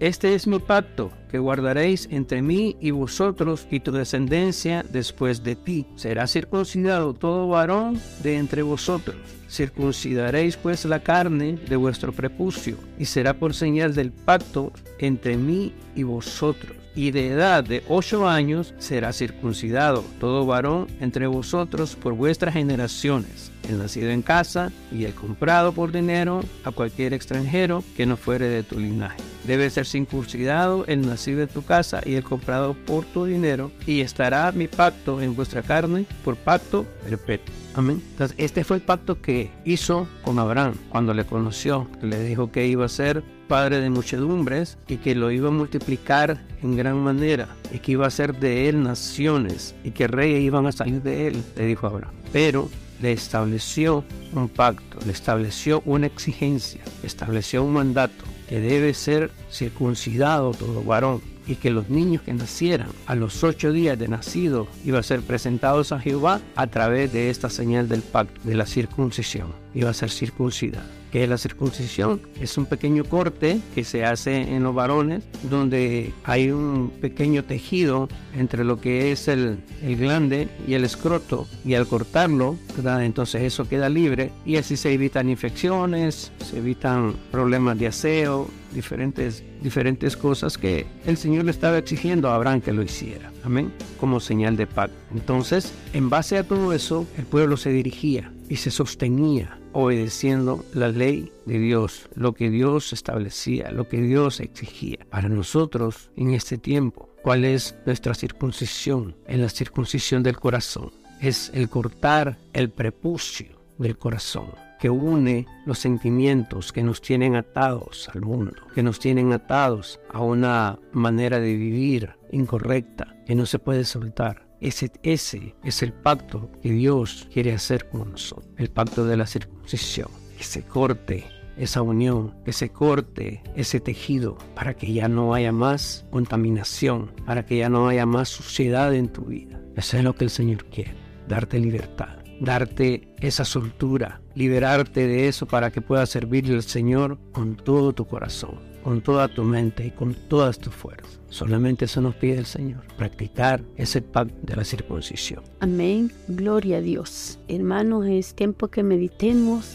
Este es mi pacto que guardaréis entre mí y vosotros y tu descendencia después de ti. Será circuncidado todo varón de entre vosotros. Circuncidaréis pues la carne de vuestro prepucio y será por señal del pacto entre mí y vosotros y de edad de ocho años será circuncidado. Todo varón entre vosotros por vuestras generaciones, el nacido en casa y el comprado por dinero a cualquier extranjero que no fuere de tu linaje. Debe ser circuncidado el nacido de tu casa y el comprado por tu dinero, y estará mi pacto en vuestra carne por pacto perpetuo. Amén. Entonces, este fue el pacto que hizo con Abraham cuando le conoció. Le dijo que iba a ser padre de muchedumbres y que lo iba a multiplicar en gran manera y que iba a ser de él naciones y que reyes iban a salir de él, le dijo Abraham. Pero le estableció un pacto, le estableció una exigencia, estableció un mandato que debe ser circuncidado todo varón y que los niños que nacieran a los ocho días de nacido iban a ser presentados a Jehová a través de esta señal del pacto, de la circuncisión, iba a ser circuncidado. Que la circuncisión. Es un pequeño corte que se hace en los varones donde hay un pequeño tejido entre lo que es el, el glande y el escroto y al cortarlo, entonces eso queda libre y así se evitan infecciones, se evitan problemas de aseo, diferentes, diferentes cosas que el Señor le estaba exigiendo a Abraham que lo hiciera. Amén. Como señal de pacto. Entonces, en base a todo eso, el pueblo se dirigía y se sostenía obedeciendo la ley de Dios, lo que Dios establecía, lo que Dios exigía. Para nosotros en este tiempo, ¿cuál es nuestra circuncisión? En la circuncisión del corazón. Es el cortar el prepucio del corazón que une los sentimientos que nos tienen atados al mundo, que nos tienen atados a una manera de vivir incorrecta, que no se puede soltar. Ese, ese es el pacto que Dios quiere hacer con nosotros, el pacto de la circuncisión, que se corte esa unión, que se corte ese tejido para que ya no haya más contaminación, para que ya no haya más suciedad en tu vida. Eso es lo que el Señor quiere, darte libertad darte esa soltura, liberarte de eso para que puedas servirle al Señor con todo tu corazón, con toda tu mente y con todas tus fuerzas. Solamente eso nos pide el Señor, practicar ese pacto de la circuncisión. Amén, gloria a Dios. Hermanos, es tiempo que meditemos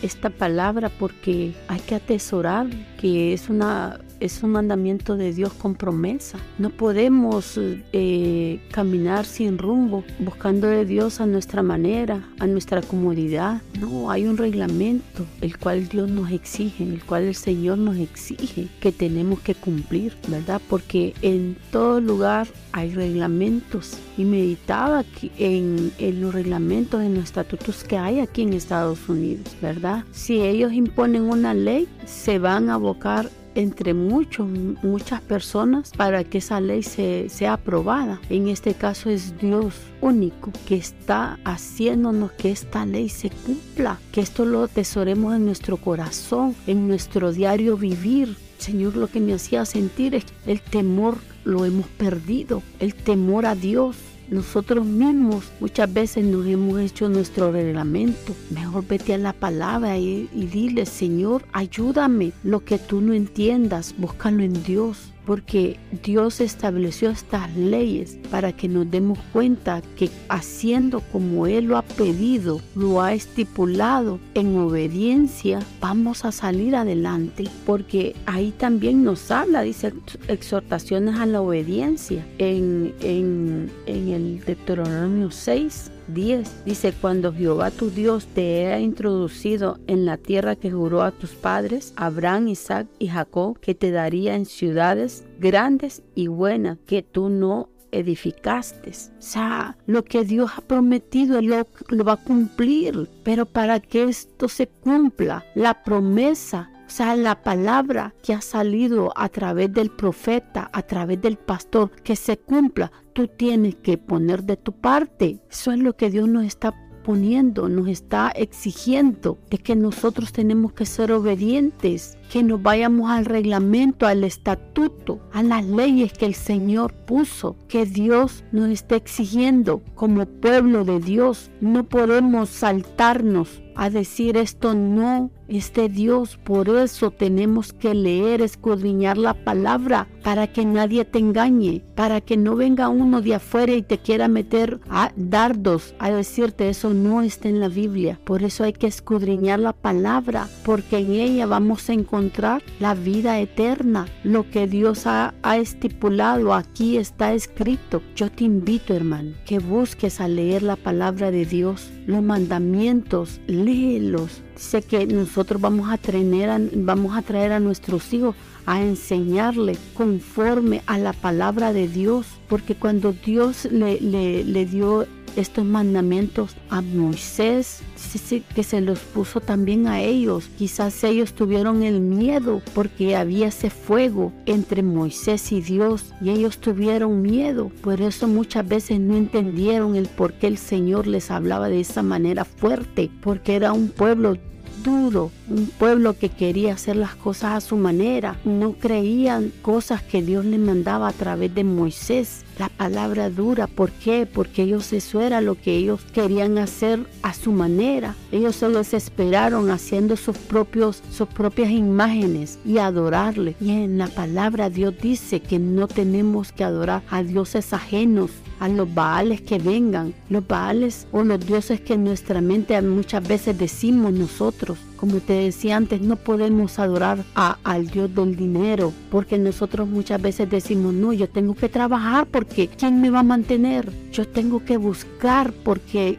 esta palabra porque hay que atesorar que es una es un mandamiento de Dios con promesa. No podemos eh, caminar sin rumbo, buscando de Dios a nuestra manera, a nuestra comodidad. No, hay un reglamento el cual Dios nos exige, el cual el Señor nos exige que tenemos que cumplir, ¿verdad? Porque en todo lugar hay reglamentos y meditaba en, en los reglamentos, en los estatutos que hay aquí en Estados Unidos, ¿verdad? Si ellos imponen una ley, se van a abocar entre muchos, muchas personas para que esa ley se, sea aprobada. En este caso es Dios único que está haciéndonos que esta ley se cumpla, que esto lo atesoremos en nuestro corazón, en nuestro diario vivir. Señor, lo que me hacía sentir es el temor lo hemos perdido, el temor a Dios nosotros mismos muchas veces nos hemos hecho nuestro reglamento. Mejor vete a la palabra y, y dile, Señor, ayúdame. Lo que tú no entiendas, búscalo en Dios porque Dios estableció estas leyes para que nos demos cuenta que haciendo como Él lo ha pedido, lo ha estipulado en obediencia, vamos a salir adelante, porque ahí también nos habla, dice exhortaciones a la obediencia en, en, el Deuteronomio 6, 10 dice, cuando Jehová tu Dios te ha introducido en la tierra que juró a tus padres, Abraham, Isaac y Jacob, que te daría en ciudades grandes y buenas que tú no edificaste. O sea, lo que Dios ha prometido lo, lo va a cumplir. Pero para que esto se cumpla, la promesa o sea, la palabra que ha salido a través del profeta, a través del pastor, que se cumpla, tú tienes que poner de tu parte. Eso es lo que Dios nos está poniendo, nos está exigiendo, de que nosotros tenemos que ser obedientes, que nos vayamos al reglamento, al estatuto, a las leyes que el Señor puso, que Dios nos está exigiendo como pueblo de Dios. No podemos saltarnos a decir esto no es de Dios. Por eso tenemos que leer, escudriñar la palabra para que nadie te engañe, para que no venga uno de afuera y te quiera meter a dardos a decirte eso no está en la Biblia. Por eso hay que escudriñar la palabra, porque en ella vamos a encontrar la vida eterna. Lo que Dios ha, ha estipulado aquí está escrito. Yo te invito, hermano, que busques a leer la palabra de Dios, los mandamientos, léelos. Dice que nosotros vamos a, traer a, vamos a traer a nuestros hijos a enseñarle conforme a la palabra de Dios, porque cuando Dios le, le, le dio estos mandamientos a Moisés, que se los puso también a ellos. Quizás ellos tuvieron el miedo porque había ese fuego entre Moisés y Dios y ellos tuvieron miedo. Por eso muchas veces no entendieron el por qué el Señor les hablaba de esa manera fuerte, porque era un pueblo duro, un pueblo que quería hacer las cosas a su manera, no creían cosas que Dios les mandaba a través de Moisés. La palabra dura, ¿por qué? Porque ellos eso era lo que ellos querían hacer a su manera. Ellos se desesperaron haciendo sus propios sus propias imágenes y adorarle. Y en la palabra Dios dice que no tenemos que adorar a dioses ajenos, a los baales que vengan, los baales o los dioses que en nuestra mente muchas veces decimos nosotros. Como te decía antes, no podemos adorar a, al Dios del dinero, porque nosotros muchas veces decimos, no, yo tengo que trabajar porque ¿quién me va a mantener? Yo tengo que buscar porque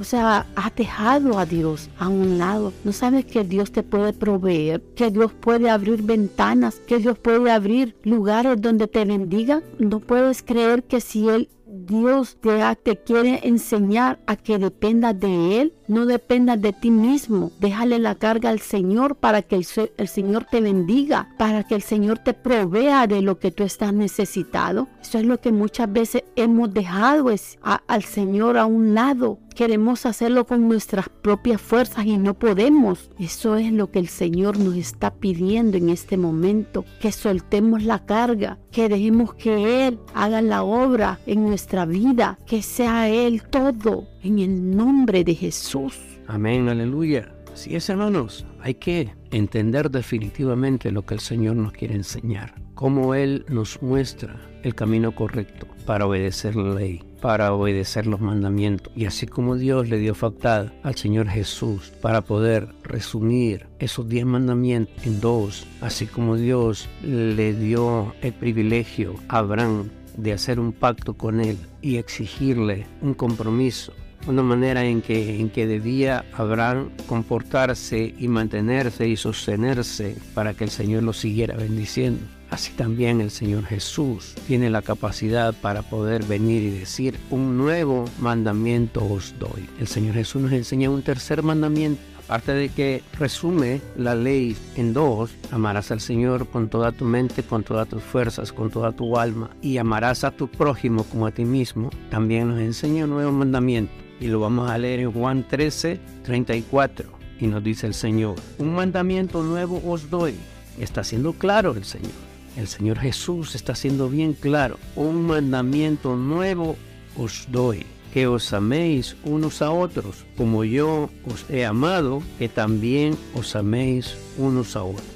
o sea, has dejado a Dios a un lado. No sabes que Dios te puede proveer, que Dios puede abrir ventanas, que Dios puede abrir lugares donde te bendiga. No puedes creer que si Él Dios te, te, quiere enseñar a que dependas de Él, no dependas de ti mismo. Déjale la carga al Señor para que el, Señor te bendiga, para que el Señor te provea de lo que tú estás necesitado. Eso es lo que muchas veces hemos dejado al Señor a un lado queremos hacerlo con nuestras propias fuerzas y no podemos. Eso es lo que el Señor nos está pidiendo en este momento, que soltemos la carga, que dejemos que Él haga la obra en nuestra vida, que sea Él todo, en el nombre de Jesús. Amén, aleluya. Así es, hermanos, hay que entender definitivamente lo que el Señor nos quiere enseñar, cómo Él nos muestra el camino correcto para obedecer la ley para obedecer los mandamientos. Y así como Dios le dio facultad al Señor Jesús para poder resumir esos diez mandamientos en dos, así como Dios le dio el privilegio a Abraham de hacer un pacto con él y exigirle un compromiso una manera en que, en que debía Abraham comportarse y mantenerse y sostenerse para que el Señor lo siguiera bendiciendo. Así también el Señor Jesús tiene la capacidad para poder venir y decir, un nuevo mandamiento os doy. El Señor Jesús nos enseña un tercer mandamiento. Aparte de que resume la ley en dos, amarás al Señor con toda tu mente, con todas tus fuerzas, con toda tu alma, y amarás a tu prójimo como a ti mismo, también nos enseña un nuevo mandamiento. Y lo vamos a leer en Juan 13, 34. Y nos dice el Señor, un mandamiento nuevo os doy. Está siendo claro el Señor el Señor Jesús está siendo bien claro. Un mandamiento nuevo os doy, que os améis unos a otros, como yo os he amado, que también os améis unos a otros.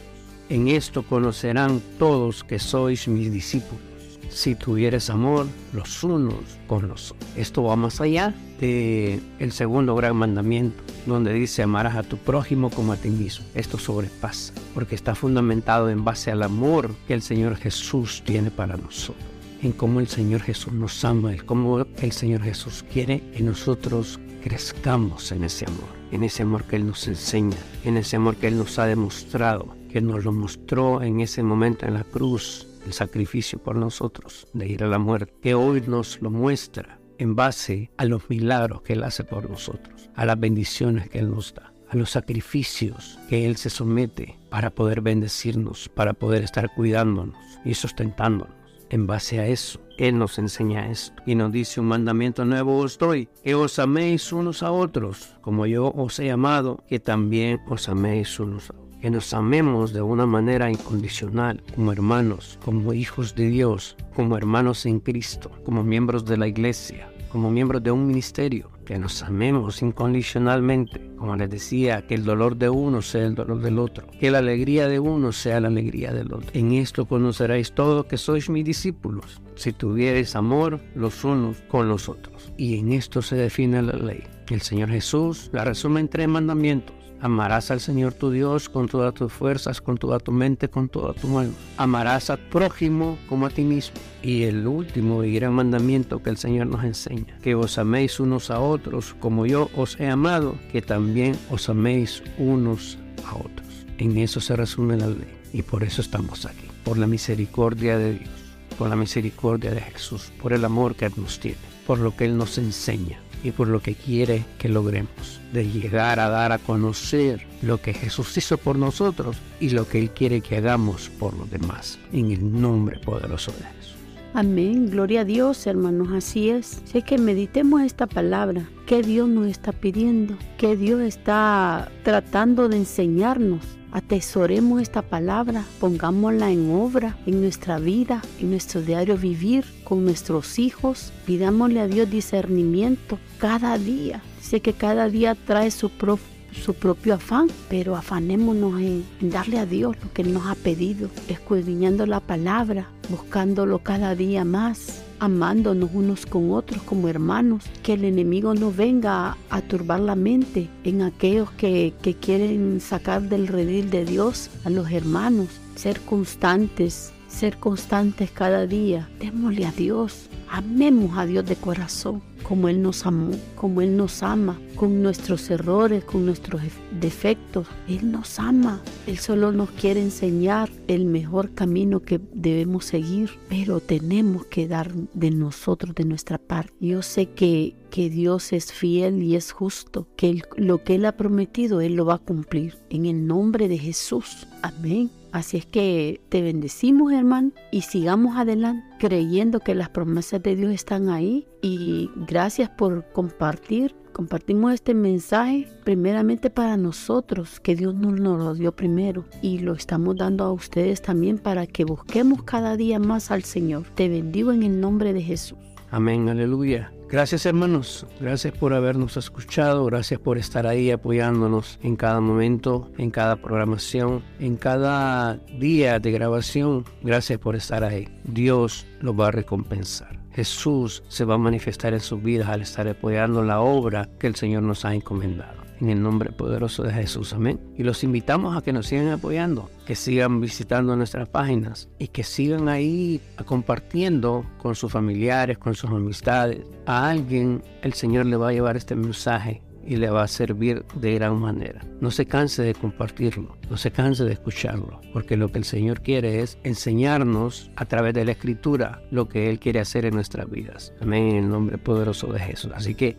En esto conocerán todos que sois mis discípulos si tuvieres amor los unos con los otros. Esto va más allá de el segundo gran mandamiento, donde dice amarás a tu prójimo como a ti mismo. Esto sobrepasa, porque está fundamentado en base al amor que el Señor Jesús tiene para nosotros en cómo el Señor Jesús nos ama, en cómo el Señor Jesús quiere que nosotros crezcamos en ese amor, en ese amor que Él nos enseña, en ese amor que Él nos ha demostrado, que nos lo mostró en ese momento en la cruz, el sacrificio por nosotros de ir a la muerte, que hoy nos lo muestra en base a los milagros que Él hace por nosotros, a las bendiciones que Él nos da, a los sacrificios que Él se somete para poder bendecirnos, para poder estar cuidándonos y sustentándonos. En base a eso, Él nos enseña esto y nos dice un mandamiento nuevo os doy, que os améis unos a otros, como yo os he amado, que también os améis unos a otros que nos amemos de una manera incondicional, como hermanos, como hijos de Dios, como hermanos en Cristo, como miembros de la iglesia, como miembros de un ministerio, que nos amemos incondicionalmente, como les decía, que el dolor de uno sea el dolor del otro, que la alegría de uno sea la alegría del otro. En esto conoceréis todo que sois mis discípulos, si tuviereis amor los unos con los otros. Y en esto se define la ley. El Señor Jesús la resume en tres mandamientos Amarás al Señor tu Dios con todas tus fuerzas, con toda tu mente, con toda tu alma. Amarás al prójimo como a ti mismo. Y el último y gran mandamiento que el Señor nos enseña, que os améis unos a otros como yo os he amado, que también os améis unos a otros. En eso se resume la ley. Y por eso estamos aquí, por la misericordia de Dios, por la misericordia de Jesús, por el amor que Él nos tiene, por lo que Él nos enseña y por lo que quiere que logremos, de llegar a dar a conocer lo que Jesús hizo por nosotros y lo que Él quiere que hagamos por los demás, en el nombre poderoso de Jesús. Amén, gloria a Dios, hermanos, así es. Sé que meditemos esta palabra, que Dios nos está pidiendo, que Dios está tratando de enseñarnos. Atesoremos esta palabra, pongámosla en obra en nuestra vida, en nuestro diario vivir con nuestros hijos. Pidámosle a Dios discernimiento cada día. Sé que cada día trae su propio afán, pero afanémonos en, darle a Dios lo que nos ha pedido, escudriñando la palabra, buscándolo cada día más, amándonos unos con otros como hermanos, que el enemigo no venga a, turbar la mente en aquellos que, que quieren sacar del redil de Dios a los hermanos, ser constantes, ser constantes cada día. Démosle a Dios, amemos a Dios de corazón como Él nos amó, como Él nos ama, con nuestros errores, con nuestros defectos. Él nos ama. Él solo nos quiere enseñar el mejor camino que debemos seguir, pero tenemos que dar de nosotros, de nuestra parte. Yo sé que, que Dios es fiel y es justo, que lo que Él ha prometido, Él lo va a cumplir. En el nombre de Jesús. Amén. Así es que te bendecimos, hermano, y sigamos adelante creyendo que las promesas de Dios están ahí. Y gracias por compartir. Compartimos este mensaje primeramente para nosotros, que Dios nos lo dio primero. Y lo estamos dando a ustedes también para que busquemos cada día más al Señor. Te bendigo en el nombre de Jesús. Amén, aleluya. Gracias hermanos, gracias por habernos escuchado, gracias por estar ahí apoyándonos en cada momento, en cada programación, en cada día de grabación. Gracias por estar ahí. Dios lo va a recompensar. Jesús se va a manifestar en sus vidas al estar apoyando la obra que el Señor nos ha encomendado en el nombre poderoso de Jesús. Amén. Y los invitamos a que nos sigan apoyando, que sigan visitando nuestras páginas y que sigan ahí compartiendo con sus familiares, con sus amistades. A alguien el Señor le va a llevar este mensaje y le va a servir de gran manera. No se canse de compartirlo, no se canse de escucharlo, porque lo que el Señor quiere es enseñarnos a través de la Escritura lo que Él quiere hacer en nuestras vidas. Amén, en el nombre poderoso de Jesús. Así que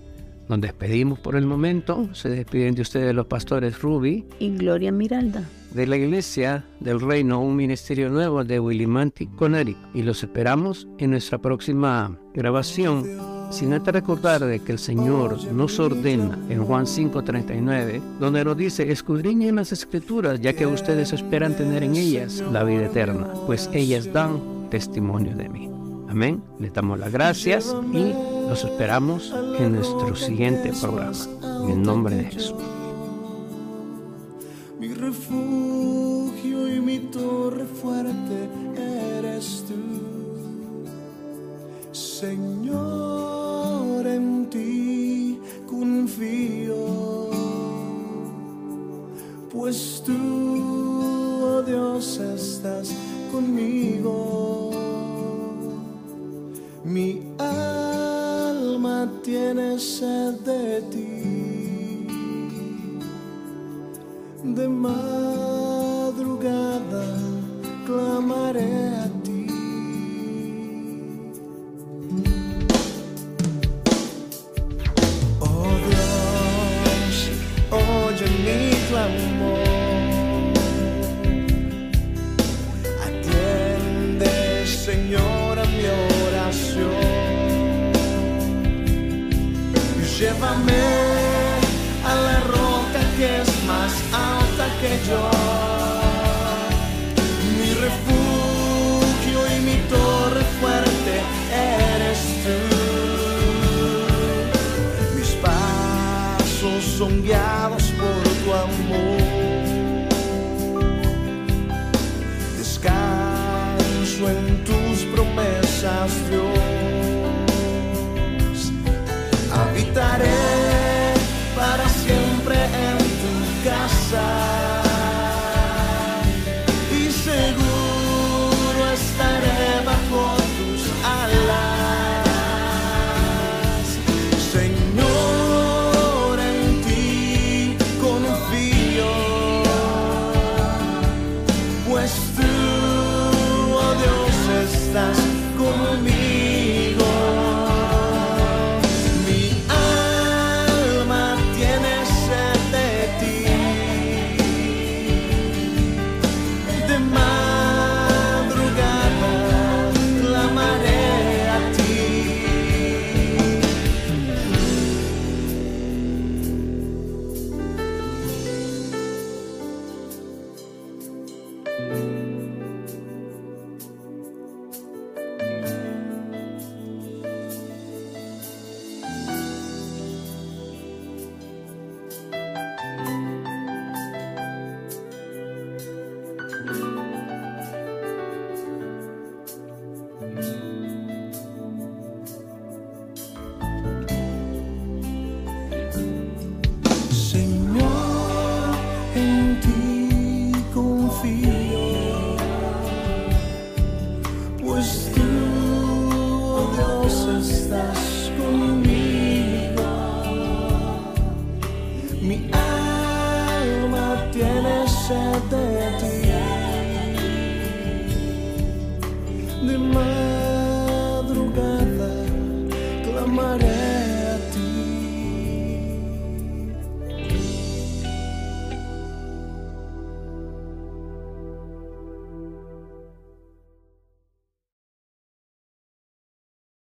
nos despedimos por el momento. Se despiden de ustedes los pastores Ruby y Gloria Miralda. De la Iglesia del Reino, un ministerio nuevo de Willimantic, Connecticut. Y los esperamos en nuestra próxima grabación. Sin antes recordar de que el Señor nos ordena en Juan 5:39, donde nos dice, escudriñen las escrituras, ya que ustedes esperan tener en ellas la vida eterna, pues ellas dan testimonio de mí. Amén. Le damos las gracias y los esperamos en nuestro siguiente programa. En el nombre de Jesús. Mi refugio y mi torre fuerte eres tú. Señor, en ti confío. Pues tú, oh Dios, estás conmigo. Mi alma tiene sed de ti. De madrugada Pues tú, oh Dios, estás